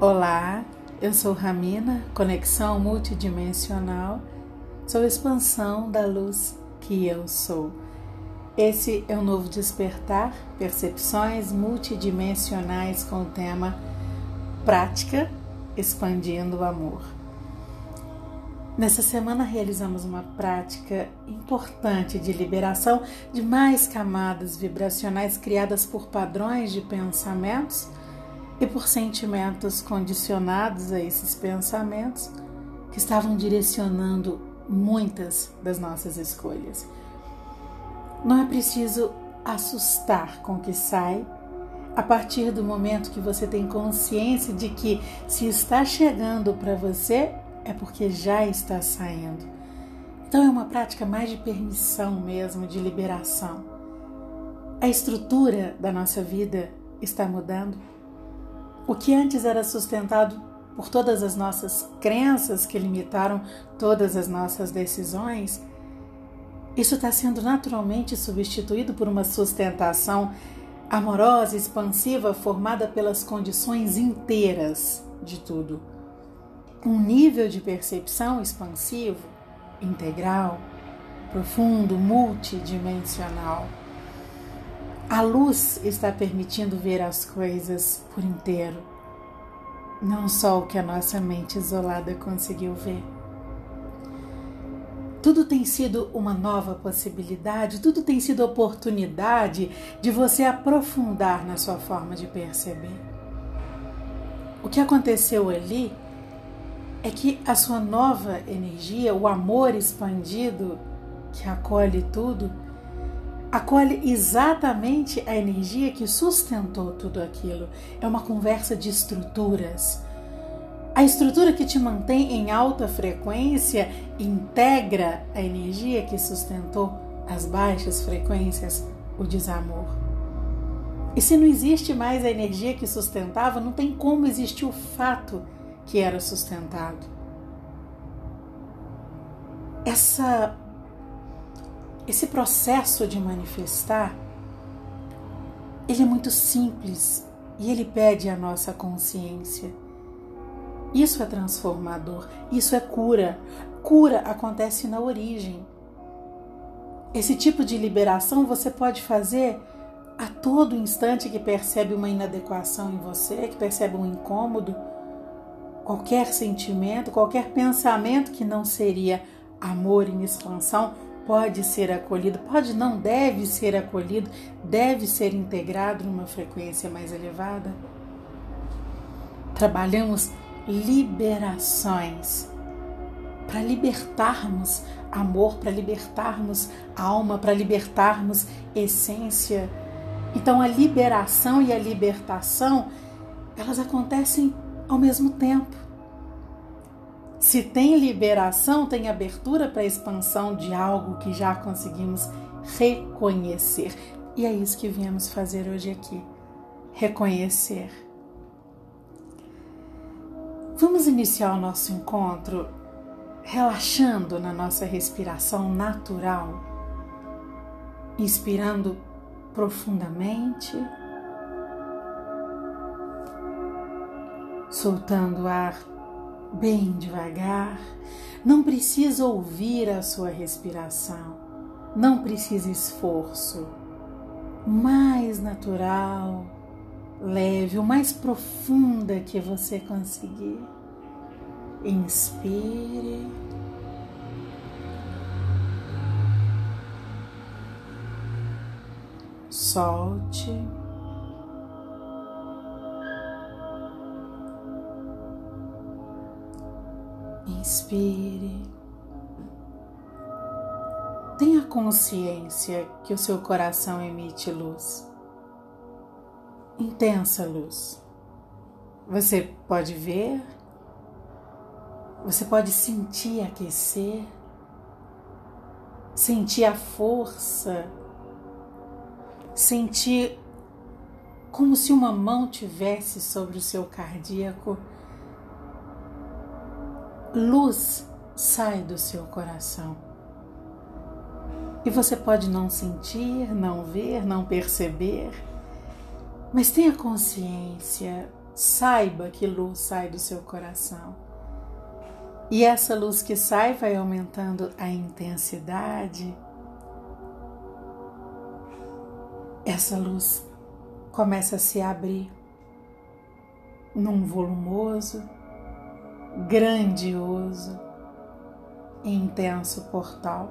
Olá, eu sou Ramina, conexão multidimensional, sou expansão da luz que eu sou. Esse é o novo despertar, percepções multidimensionais com o tema Prática expandindo o amor. Nessa semana realizamos uma prática importante de liberação de mais camadas vibracionais criadas por padrões de pensamentos e por sentimentos condicionados a esses pensamentos que estavam direcionando muitas das nossas escolhas. Não é preciso assustar com o que sai a partir do momento que você tem consciência de que se está chegando para você é porque já está saindo. Então é uma prática mais de permissão mesmo, de liberação. A estrutura da nossa vida está mudando o que antes era sustentado por todas as nossas crenças que limitaram todas as nossas decisões, isso está sendo naturalmente substituído por uma sustentação amorosa, expansiva, formada pelas condições inteiras de tudo. Um nível de percepção expansivo, integral, profundo, multidimensional. A luz está permitindo ver as coisas por inteiro, não só o que a nossa mente isolada conseguiu ver. Tudo tem sido uma nova possibilidade, tudo tem sido oportunidade de você aprofundar na sua forma de perceber. O que aconteceu ali é que a sua nova energia, o amor expandido que acolhe tudo, acolhe exatamente a energia que sustentou tudo aquilo. É uma conversa de estruturas. A estrutura que te mantém em alta frequência integra a energia que sustentou as baixas frequências, o desamor. E se não existe mais a energia que sustentava, não tem como existir o fato que era sustentado. Essa esse processo de manifestar, ele é muito simples e ele pede a nossa consciência. Isso é transformador, isso é cura. Cura acontece na origem. Esse tipo de liberação você pode fazer a todo instante que percebe uma inadequação em você, que percebe um incômodo, qualquer sentimento, qualquer pensamento que não seria amor em expansão, pode ser acolhido, pode não, deve ser acolhido, deve ser integrado numa frequência mais elevada. Trabalhamos liberações para libertarmos amor, para libertarmos alma, para libertarmos essência. Então a liberação e a libertação, elas acontecem ao mesmo tempo. Se tem liberação, tem abertura para a expansão de algo que já conseguimos reconhecer. E é isso que viemos fazer hoje aqui: reconhecer. Vamos iniciar o nosso encontro relaxando na nossa respiração natural, inspirando profundamente, soltando o ar bem devagar. Não precisa ouvir a sua respiração, não precisa esforço. Mais natural, leve, o mais profunda que você conseguir. Inspire. Solte. Inspire. Tenha consciência que o seu coração emite luz. Intensa luz. Você pode ver, você pode sentir aquecer, sentir a força, sentir como se uma mão tivesse sobre o seu cardíaco luz sai do seu coração. E você pode não sentir, não ver, não perceber, mas tenha consciência, saiba que luz sai do seu coração. E essa luz que sai vai aumentando a intensidade. Essa luz começa a se abrir num volumoso, grandioso e intenso portal,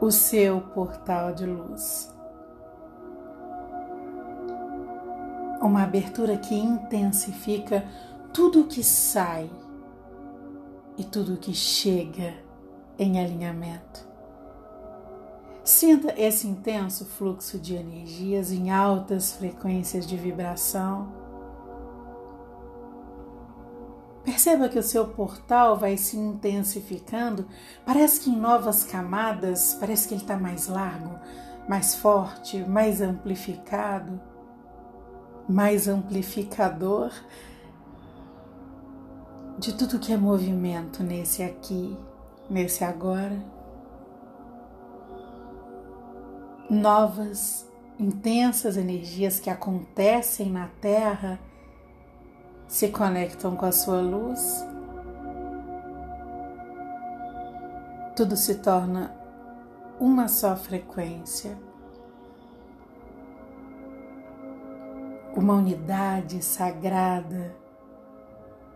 o seu portal de luz. Uma abertura que intensifica tudo o que sai e tudo que chega em alinhamento. Sinta esse intenso fluxo de energias em altas frequências de vibração. Perceba que o seu portal vai se intensificando, parece que em novas camadas, parece que ele está mais largo, mais forte, mais amplificado, mais amplificador de tudo que é movimento nesse aqui, nesse agora. novas, intensas energias que acontecem na Terra se conectam com a sua luz. Tudo se torna uma só frequência. Uma unidade sagrada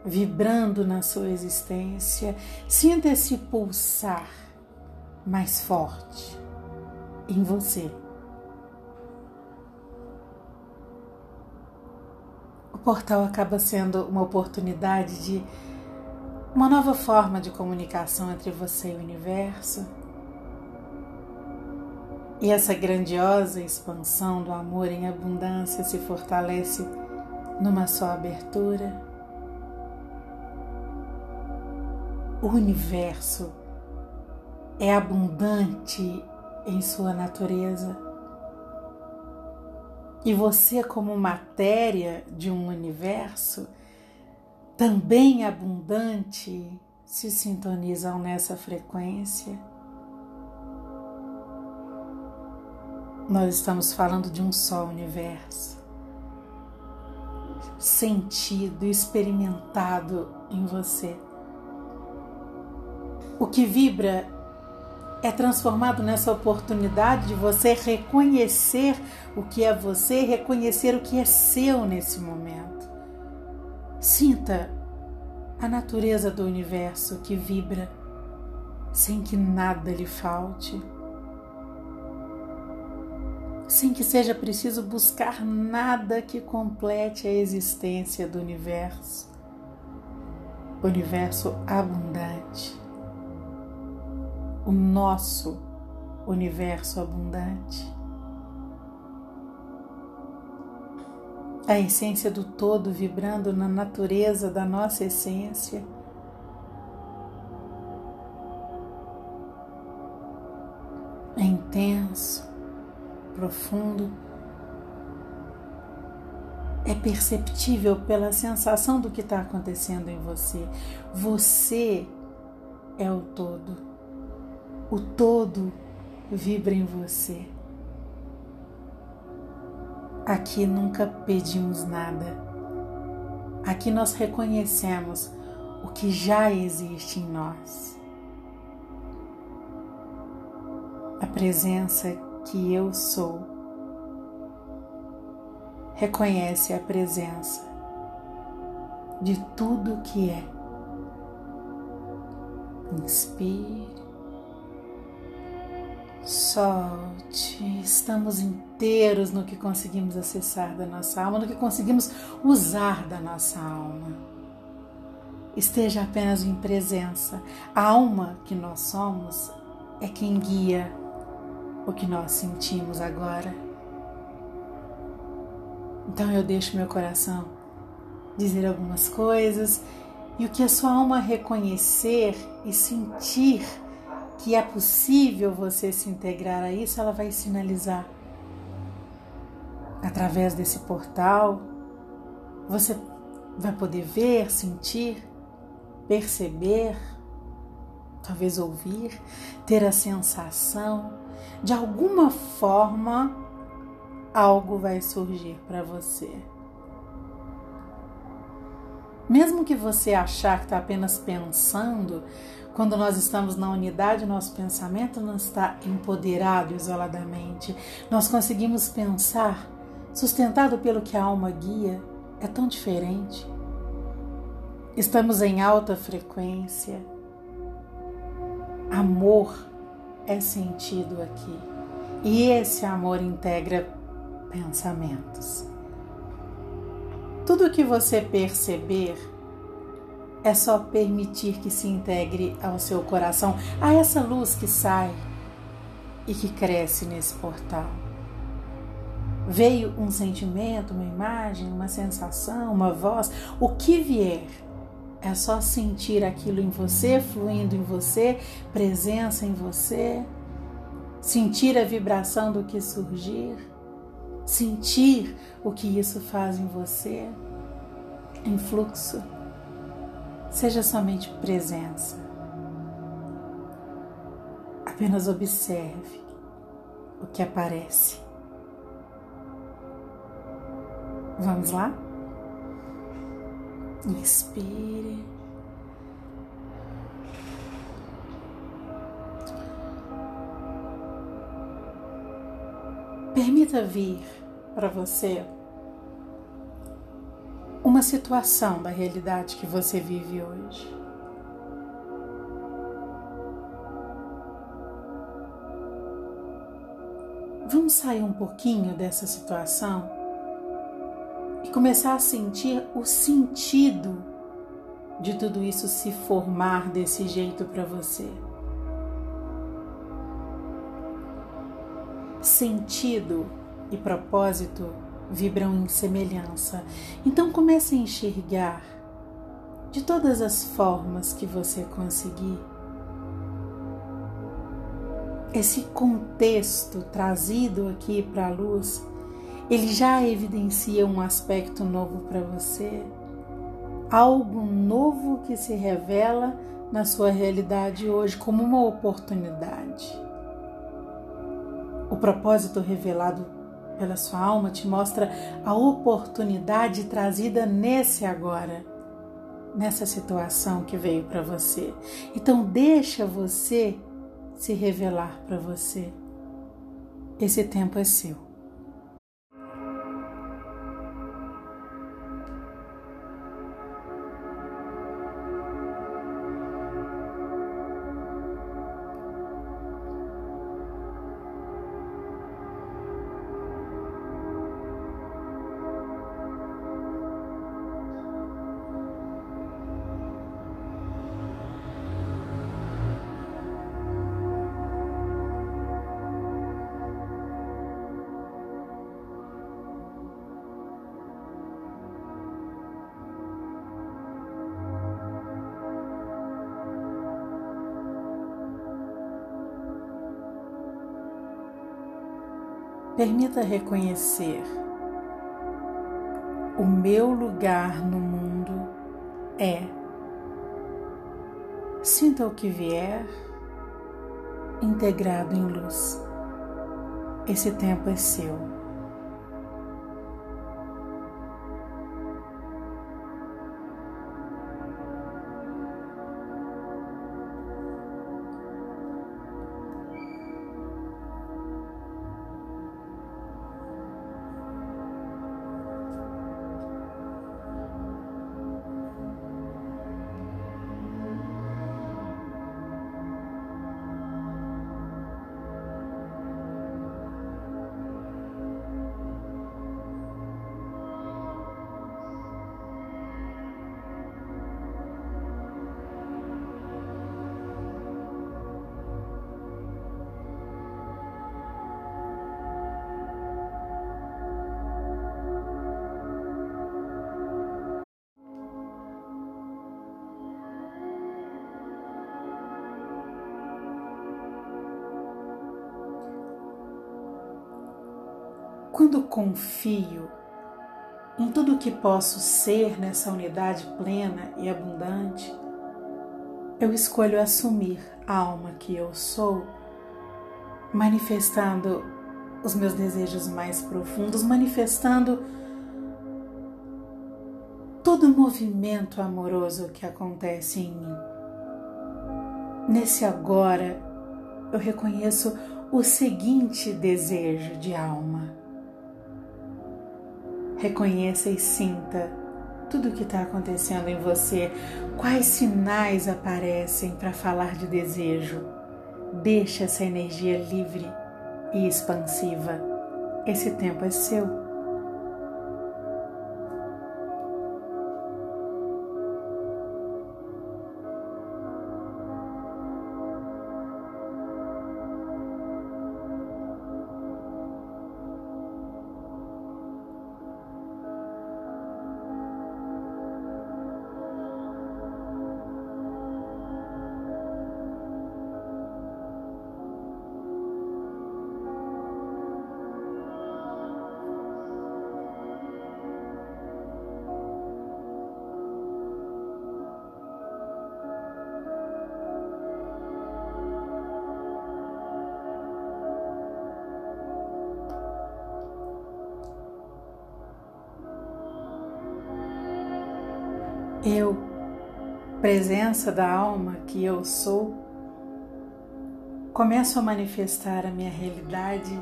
vibrando na sua existência. Sinta esse pulsar mais forte em você. Portal acaba sendo uma oportunidade de uma nova forma de comunicação entre você e o universo. E essa grandiosa expansão do amor em abundância se fortalece numa só abertura. O universo é abundante em sua natureza. E você, como matéria de um universo também abundante, se sintonizam nessa frequência. Nós estamos falando de um só universo, sentido, experimentado em você. O que vibra é transformado nessa oportunidade de você reconhecer o que é você, reconhecer o que é seu nesse momento. Sinta a natureza do universo que vibra sem que nada lhe falte, sem que seja preciso buscar nada que complete a existência do universo. Universo abundante o nosso universo abundante. A essência do todo vibrando na natureza da nossa essência. É intenso, profundo, é perceptível pela sensação do que está acontecendo em você. Você é o todo o todo vibra em você. Aqui nunca pedimos nada. Aqui nós reconhecemos o que já existe em nós. A presença que eu sou reconhece a presença de tudo que é. Inspire. Solte, estamos inteiros no que conseguimos acessar da nossa alma, no que conseguimos usar da nossa alma. Esteja apenas em presença. A alma que nós somos é quem guia o que nós sentimos agora. Então eu deixo meu coração dizer algumas coisas e o que a sua alma reconhecer e sentir que é possível você se integrar a isso, ela vai sinalizar. Através desse portal, você vai poder ver, sentir, perceber, talvez ouvir, ter a sensação, de alguma forma, algo vai surgir para você. Mesmo que você achar que está apenas pensando, quando nós estamos na unidade, nosso pensamento não está empoderado isoladamente. Nós conseguimos pensar, sustentado pelo que a alma guia, é tão diferente. Estamos em alta frequência. Amor é sentido aqui. E esse amor integra pensamentos. Tudo que você perceber é só permitir que se integre ao seu coração, a essa luz que sai e que cresce nesse portal. Veio um sentimento, uma imagem, uma sensação, uma voz, o que vier, é só sentir aquilo em você, fluindo em você, presença em você, sentir a vibração do que surgir, sentir o que isso faz em você, em fluxo. Seja somente presença. Apenas observe o que aparece. Vamos lá? Inspire. Permita vir para você uma situação da realidade que você vive hoje. Vamos sair um pouquinho dessa situação e começar a sentir o sentido de tudo isso se formar desse jeito para você. Sentido e propósito vibram em semelhança. Então comece a enxergar de todas as formas que você conseguir. Esse contexto trazido aqui para a luz, ele já evidencia um aspecto novo para você, algo novo que se revela na sua realidade hoje como uma oportunidade. O propósito revelado pela sua alma te mostra a oportunidade trazida nesse agora, nessa situação que veio para você. Então deixa você se revelar para você. Esse tempo é seu. Permita reconhecer o meu lugar no mundo é. Sinta o que vier, integrado em luz. Esse tempo é seu. Quando confio em tudo que posso ser nessa unidade plena e abundante, eu escolho assumir a alma que eu sou, manifestando os meus desejos mais profundos, manifestando todo movimento amoroso que acontece em mim. Nesse agora, eu reconheço o seguinte desejo de alma. Reconheça e sinta tudo o que está acontecendo em você, quais sinais aparecem para falar de desejo. Deixe essa energia livre e expansiva. Esse tempo é seu. Eu, presença da alma que eu sou, começo a manifestar a minha realidade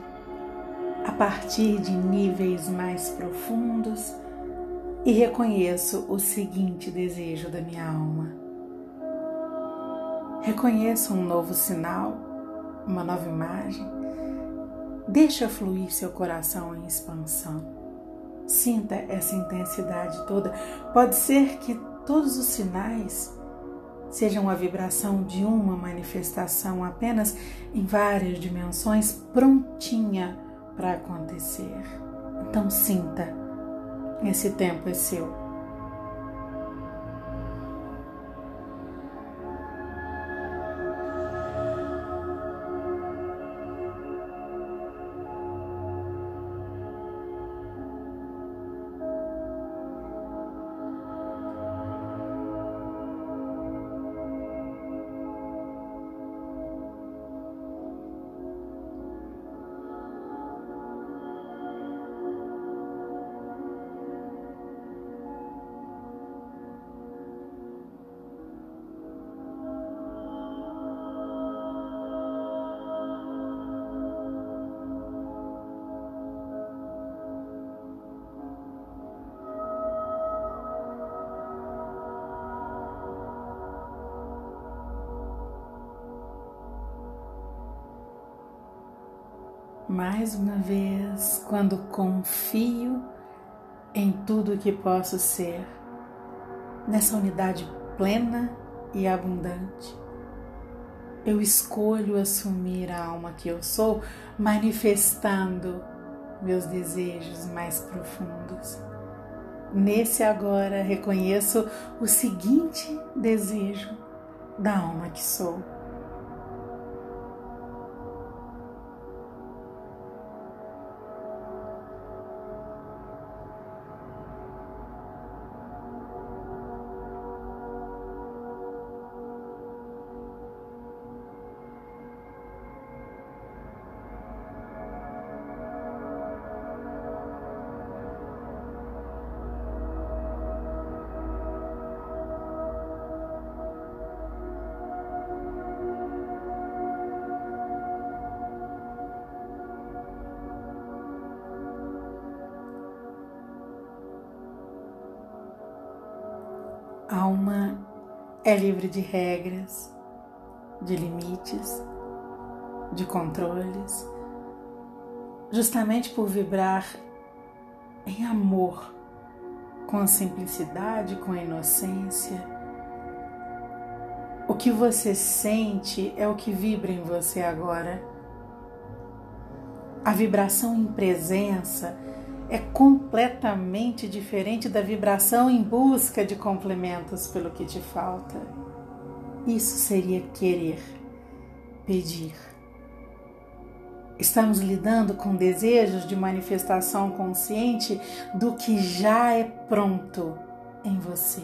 a partir de níveis mais profundos e reconheço o seguinte desejo da minha alma. Reconheço um novo sinal, uma nova imagem. Deixa fluir seu coração em expansão. Sinta essa intensidade toda. Pode ser que todos os sinais sejam a vibração de uma manifestação apenas em várias dimensões prontinha para acontecer. Então sinta, esse tempo é seu. Mais uma vez quando confio em tudo que posso ser, nessa unidade plena e abundante. Eu escolho assumir a alma que eu sou, manifestando meus desejos mais profundos. Nesse agora reconheço o seguinte desejo da alma que sou alma é livre de regras, de limites, de controles, justamente por vibrar em amor, com simplicidade, com inocência. O que você sente é o que vibra em você agora. A vibração em presença é completamente diferente da vibração em busca de complementos pelo que te falta. Isso seria querer, pedir. Estamos lidando com desejos de manifestação consciente do que já é pronto em você.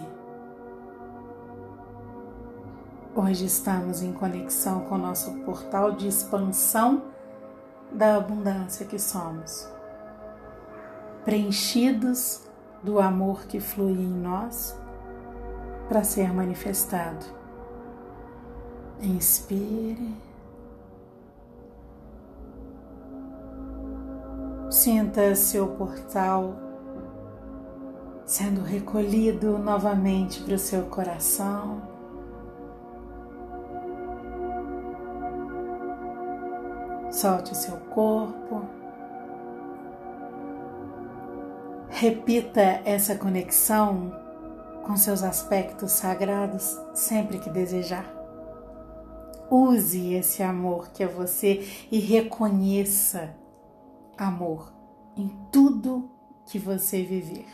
Hoje estamos em conexão com o nosso portal de expansão da abundância que somos preenchidos do amor que flui em nós para ser manifestado. Inspire. Sinta seu portal sendo recolhido novamente para o seu coração. Solte o seu corpo. Repita essa conexão com seus aspectos sagrados sempre que desejar. Use esse amor que é você e reconheça amor em tudo que você viver.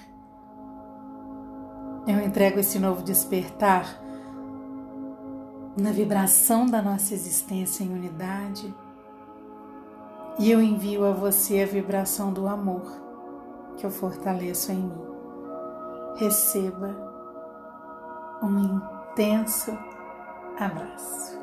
Eu entrego esse novo despertar na vibração da nossa existência em unidade e eu envio a você a vibração do amor que eu fortaleço em mim. Receba um intenso abraço.